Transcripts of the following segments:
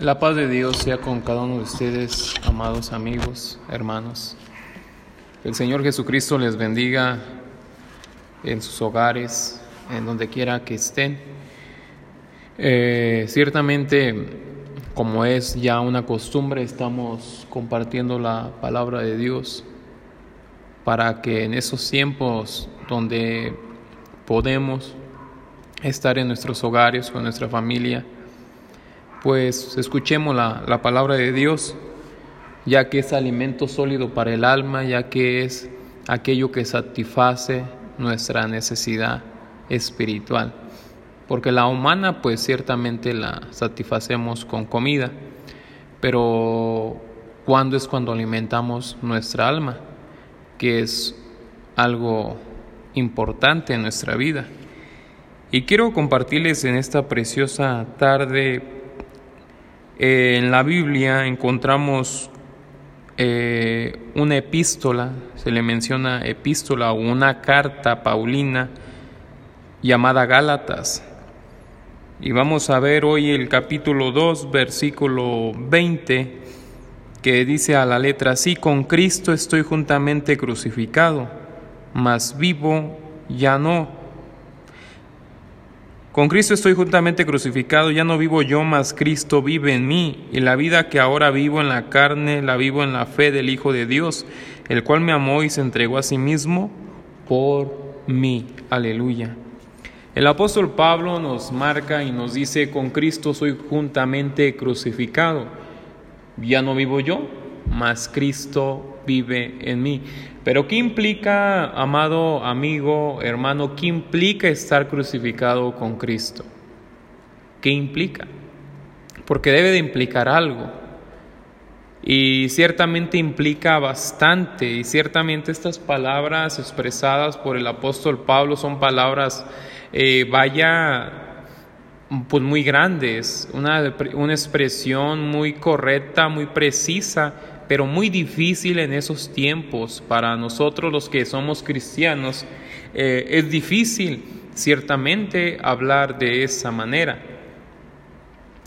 La paz de Dios sea con cada uno de ustedes, amados amigos, hermanos. El Señor Jesucristo les bendiga en sus hogares, en donde quiera que estén. Eh, ciertamente, como es ya una costumbre, estamos compartiendo la palabra de Dios para que en esos tiempos donde podemos estar en nuestros hogares con nuestra familia, pues escuchemos la, la, palabra de Dios, ya que es alimento sólido para el alma, ya que es aquello que satisface nuestra necesidad espiritual. Porque la humana pues ciertamente la satisfacemos con comida, pero ¿cuándo es cuando alimentamos nuestra alma? Que es algo importante en nuestra vida. Y quiero compartirles en esta preciosa tarde eh, en la Biblia encontramos eh, una epístola, se le menciona epístola o una carta paulina llamada Gálatas. Y vamos a ver hoy el capítulo 2, versículo 20, que dice a la letra así, con Cristo estoy juntamente crucificado, mas vivo ya no con Cristo estoy juntamente crucificado, ya no vivo yo, mas Cristo vive en mí, y la vida que ahora vivo en la carne, la vivo en la fe del Hijo de Dios, el cual me amó y se entregó a sí mismo por mí. Aleluya. El apóstol Pablo nos marca y nos dice, con Cristo soy juntamente crucificado. Ya no vivo yo, mas Cristo vive en mí. Pero ¿qué implica, amado amigo, hermano, qué implica estar crucificado con Cristo? ¿Qué implica? Porque debe de implicar algo. Y ciertamente implica bastante, y ciertamente estas palabras expresadas por el apóstol Pablo son palabras, eh, vaya, pues muy grandes, una, una expresión muy correcta, muy precisa pero muy difícil en esos tiempos para nosotros los que somos cristianos. Eh, es difícil ciertamente hablar de esa manera.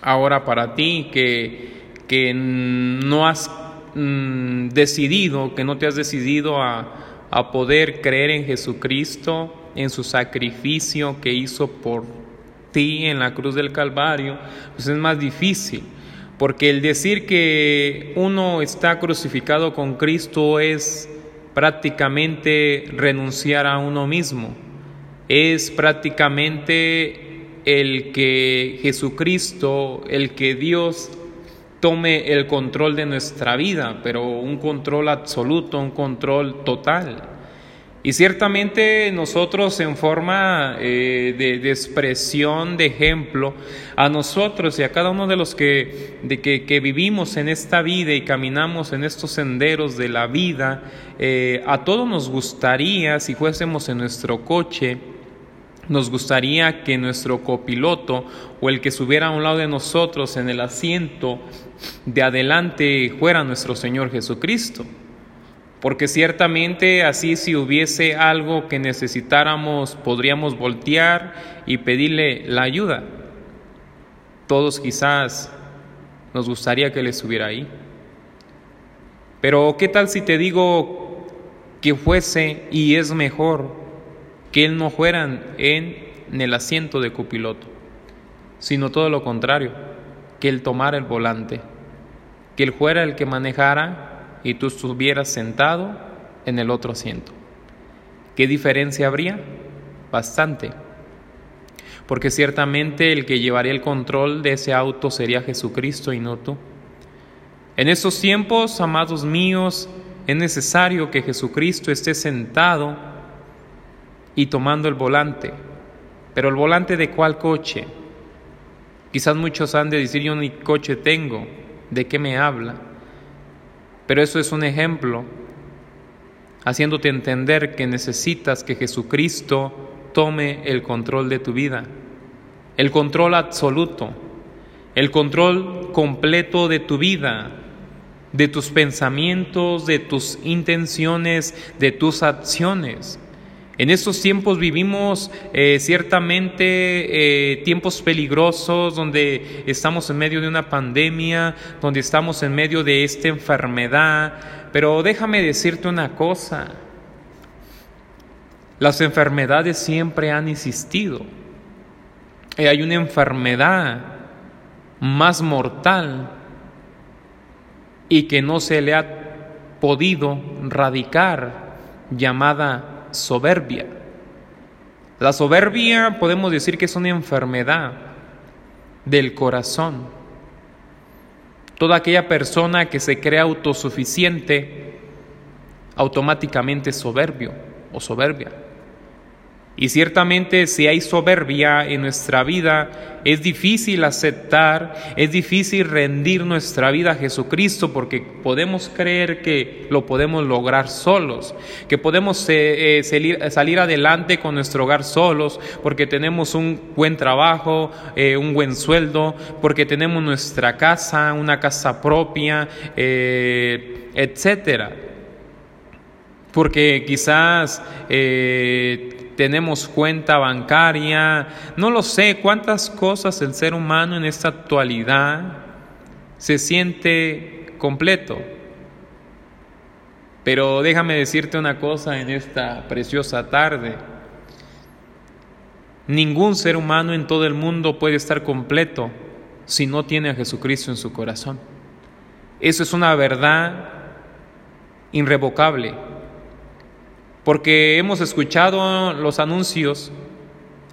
Ahora para ti que, que no has mm, decidido, que no te has decidido a, a poder creer en Jesucristo, en su sacrificio que hizo por ti en la cruz del Calvario, pues es más difícil. Porque el decir que uno está crucificado con Cristo es prácticamente renunciar a uno mismo, es prácticamente el que Jesucristo, el que Dios tome el control de nuestra vida, pero un control absoluto, un control total. Y ciertamente nosotros en forma eh, de, expresión, de ejemplo, a nosotros y a cada uno de los que, de que, vivimos en esta vida y caminamos en estos senderos de la vida, eh, a todos nos gustaría, si fuésemos en nuestro coche, nos gustaría que nuestro copiloto o el que subiera a un lado de nosotros en el asiento de adelante fuera nuestro Señor Jesucristo porque ciertamente así si hubiese algo que necesitáramos podríamos voltear y pedirle la ayuda. Todos quizás nos gustaría que Él estuviera ahí. Pero ¿qué tal si te digo que fuese y es mejor que Él no fuera en, en el asiento de copiloto, sino todo lo contrario, que Él tomara el volante, que Él fuera el que manejara y tú estuvieras sentado en el otro asiento. ¿Qué diferencia habría? Bastante. Porque ciertamente el que llevaría el control de ese auto sería Jesucristo y no tú. En estos tiempos, amados míos, es necesario que Jesucristo esté sentado y tomando el volante. Pero el volante de cuál coche? Quizás muchos han de decir yo ni coche tengo. ¿De qué me habla? Pero eso es un ejemplo, haciéndote entender que necesitas que Jesucristo tome el control de tu vida, el control absoluto, el control completo de tu vida, de tus pensamientos, de tus intenciones, de tus acciones. En estos tiempos vivimos eh, ciertamente eh, tiempos peligrosos donde estamos en medio de una pandemia, donde estamos en medio de esta enfermedad, pero déjame decirte una cosa, las enfermedades siempre han existido. Y hay una enfermedad más mortal y que no se le ha podido radicar llamada soberbia. La soberbia podemos decir que es una enfermedad del corazón. Toda aquella persona que se cree autosuficiente automáticamente es soberbio o soberbia. Y ciertamente si hay soberbia en nuestra vida, es difícil aceptar, es difícil rendir nuestra vida a Jesucristo porque podemos creer que lo podemos lograr solos, que podemos eh, eh, salir, adelante con nuestro hogar solos porque tenemos un buen trabajo, eh, un buen sueldo, porque tenemos nuestra casa, una casa propia, etcétera. Porque quizás tenemos cuenta bancaria, no lo sé cuántas cosas el ser humano en esta actualidad se siente completo. Pero déjame decirte una cosa en esta preciosa tarde. Ningún ser humano en todo el mundo puede estar completo si no tiene a Jesucristo en su corazón. Eso es una verdad irrevocable porque hemos escuchado los anuncios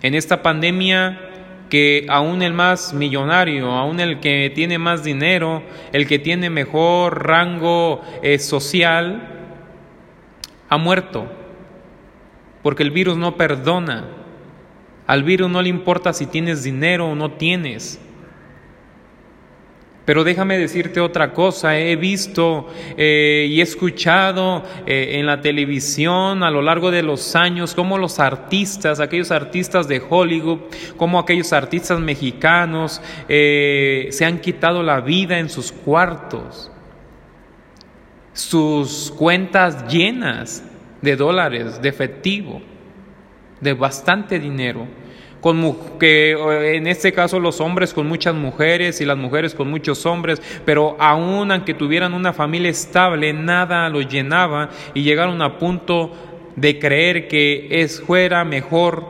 en esta pandemia que aún el más millonario, aún el que tiene más dinero, el que tiene mejor rango eh, social, ha muerto, porque el virus no perdona. Al virus no le importa si tienes dinero o no tienes. Pero déjame decirte otra cosa, he visto eh, y he escuchado eh, en la televisión a lo largo de los años cómo los artistas, aquellos artistas de Hollywood, como aquellos artistas mexicanos eh, se han quitado la vida en sus cuartos, sus cuentas llenas de dólares, de efectivo, de bastante dinero que en este caso los hombres con muchas mujeres y las mujeres con muchos hombres, pero aún aunque tuvieran una familia estable, nada los llenaba y llegaron a punto de creer que es fuera mejor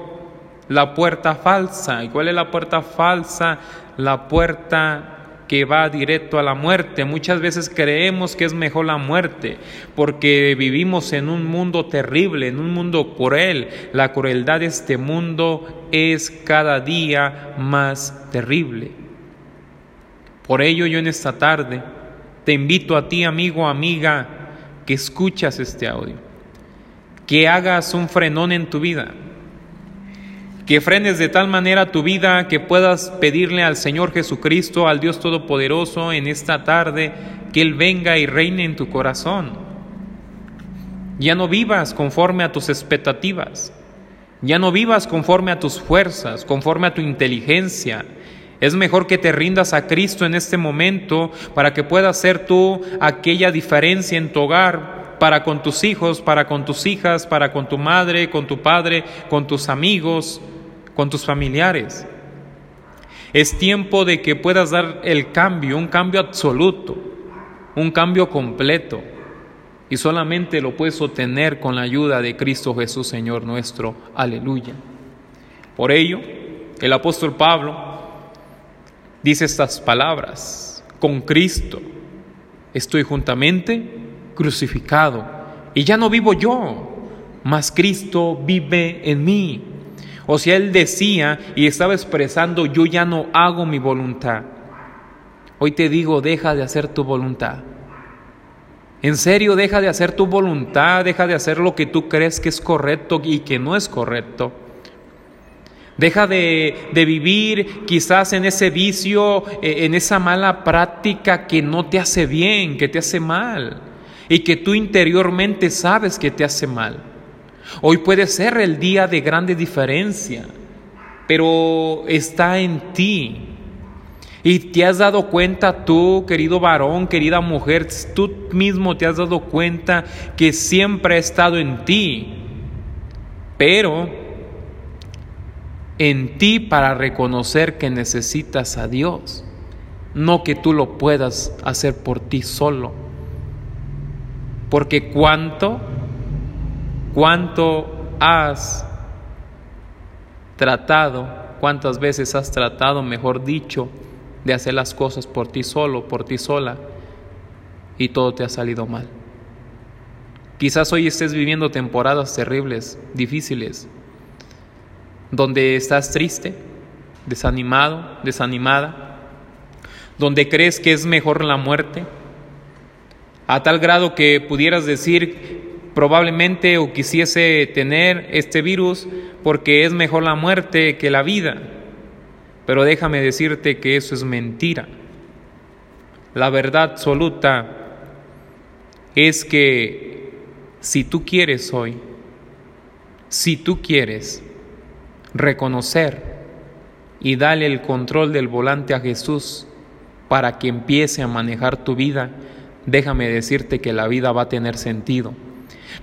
la puerta falsa. ¿Y cuál es la puerta falsa? La puerta que va directo a la muerte. Muchas veces creemos que es mejor la muerte porque vivimos en un mundo terrible, en un mundo cruel. La crueldad de este mundo es cada día más terrible. Por ello yo en esta tarde te invito a ti, amigo, amiga, que escuchas este audio, que hagas un frenón en tu vida que frenes de tal manera tu vida que puedas pedirle al Señor Jesucristo, al Dios Todopoderoso, en esta tarde, que Él venga y reine en tu corazón. Ya no vivas conforme a tus expectativas, ya no vivas conforme a tus fuerzas, conforme a tu inteligencia. Es mejor que te rindas a Cristo en este momento para que puedas ser tú aquella diferencia en tu hogar, para con tus hijos, para con tus hijas, para con tu madre, con tu padre, con tus amigos, con tus familiares. Es tiempo de que puedas dar el cambio, un cambio absoluto, un cambio completo. Y solamente lo puedes obtener con la ayuda de Cristo Jesús, Señor nuestro. Aleluya. Por ello, el apóstol Pablo dice estas palabras. Con Cristo estoy juntamente crucificado. Y ya no vivo yo, mas Cristo vive en mí. O sea, él decía y estaba expresando, yo ya no hago mi voluntad. Hoy te digo, deja de hacer tu voluntad. En serio, deja de hacer tu voluntad, deja de hacer lo que tú crees que es correcto y que no es correcto. Deja de, de, vivir quizás en ese vicio, eh, en esa mala práctica que no te hace bien, que te hace mal y que tú interiormente sabes que te hace mal. Hoy puede ser el día de grande diferencia, pero está en ti. Y te has dado cuenta tú, querido varón, querida mujer, tú mismo te has dado cuenta que siempre ha estado en ti pero en ti para reconocer que necesitas a Dios, no que tú lo puedas hacer por ti solo. Porque cuánto, cuánto has tratado, cuántas veces has tratado, mejor dicho, de hacer las cosas por ti solo, por ti sola, y todo te ha salido mal. Quizás hoy estés viviendo temporadas terribles, difíciles, donde estás triste, desanimado, desanimada, donde crees que es mejor la muerte, a tal grado que pudieras decir probablemente o quisiese tener este virus porque es mejor la muerte que la vida. Pero déjame decirte que eso es mentira. La verdad absoluta es que si tú quieres hoy, si tú quieres reconocer y darle el control del volante a Jesús para que empiece a manejar tu vida, déjame decirte que la vida va a tener sentido.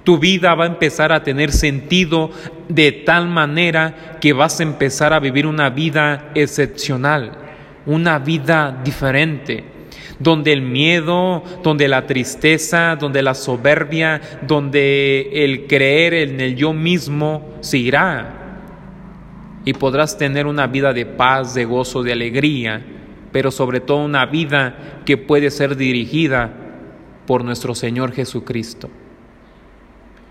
Tu vida va a empezar a tener sentido de tal manera que vas a empezar a vivir una vida excepcional, una vida diferente, donde el miedo, donde la tristeza, donde la soberbia, donde el creer en el yo mismo se irá. Y podrás tener una vida de paz, de gozo, de alegría, pero sobre todo una vida que puede ser dirigida por nuestro Señor Jesucristo.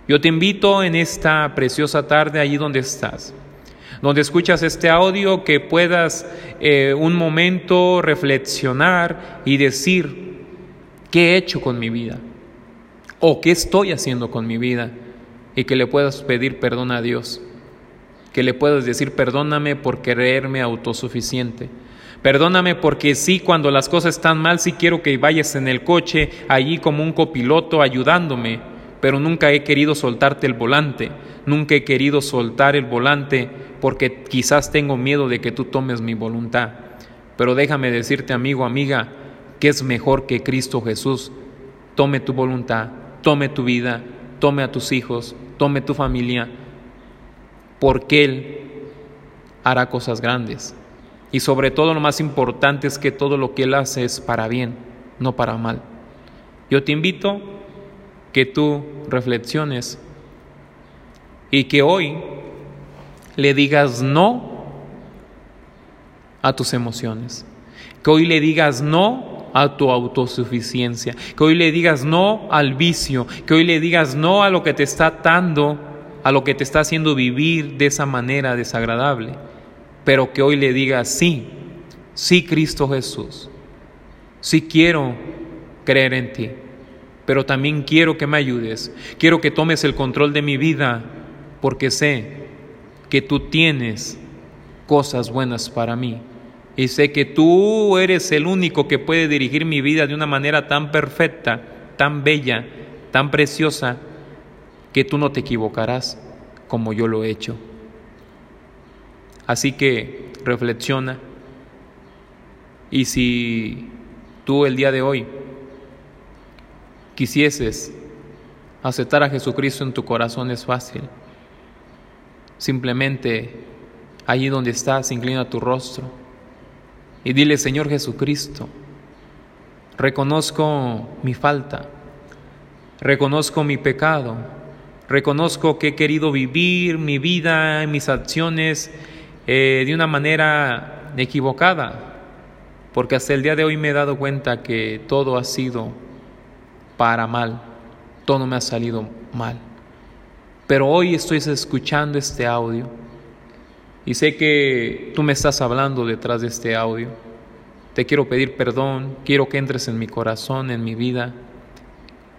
Yo te invito en esta preciosa tarde allí donde estás, donde escuchas este audio, que puedas eh, un momento reflexionar y decir, ¿qué he hecho con mi vida? ¿O qué estoy haciendo con mi vida? Y que le puedas pedir perdón a Dios, que le puedas decir, perdóname por creerme autosuficiente. Perdóname porque sí, cuando las cosas están mal, sí quiero que vayas en el coche allí como un copiloto ayudándome pero nunca he querido soltarte el volante, nunca he querido soltar el volante porque quizás tengo miedo de que tú tomes mi voluntad. Pero déjame decirte, amigo, amiga, que es mejor que Cristo Jesús tome tu voluntad, tome tu vida, tome a tus hijos, tome tu familia, porque Él hará cosas grandes. Y sobre todo lo más importante es que todo lo que Él hace es para bien, no para mal. Yo te invito que tú reflexiones y que hoy le digas no a tus emociones, que hoy le digas no a tu autosuficiencia, que hoy le digas no al vicio, que hoy le digas no a lo que te está atando, a lo que te está haciendo vivir de esa manera desagradable, pero que hoy le digas sí, sí Cristo Jesús, sí quiero creer en ti pero también quiero que me ayudes. Quiero que tomes el control de mi vida porque sé que tú tienes cosas buenas para mí. Y sé que tú eres el único que puede dirigir mi vida de una manera tan perfecta, tan bella, tan preciosa, que tú no te equivocarás como yo lo he hecho. Así que reflexiona. Y si tú el día de hoy quisieses aceptar a Jesucristo en tu corazón es fácil. Simplemente allí donde estás, inclina tu rostro y dile, Señor Jesucristo, reconozco mi falta, reconozco mi pecado, reconozco que he querido vivir mi vida, mis acciones eh, de una manera equivocada, porque hasta el día de hoy me he dado cuenta que todo ha sido para mal. Todo me ha salido mal. Pero hoy estoy escuchando este audio y sé que tú me estás hablando detrás de este audio. Te quiero pedir perdón, quiero que entres en mi corazón, en mi vida,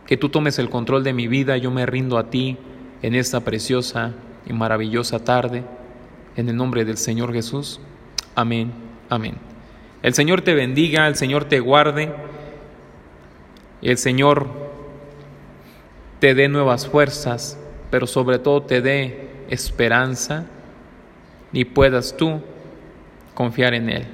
que tú tomes el control de mi vida. Yo me rindo a ti en esta preciosa y maravillosa tarde. En el nombre del Señor Jesús. Amén. Amén. El Señor te bendiga, el Señor te guarde y el Señor te dé nuevas fuerzas, pero sobre todo te dé esperanza y puedas tú confiar en Él.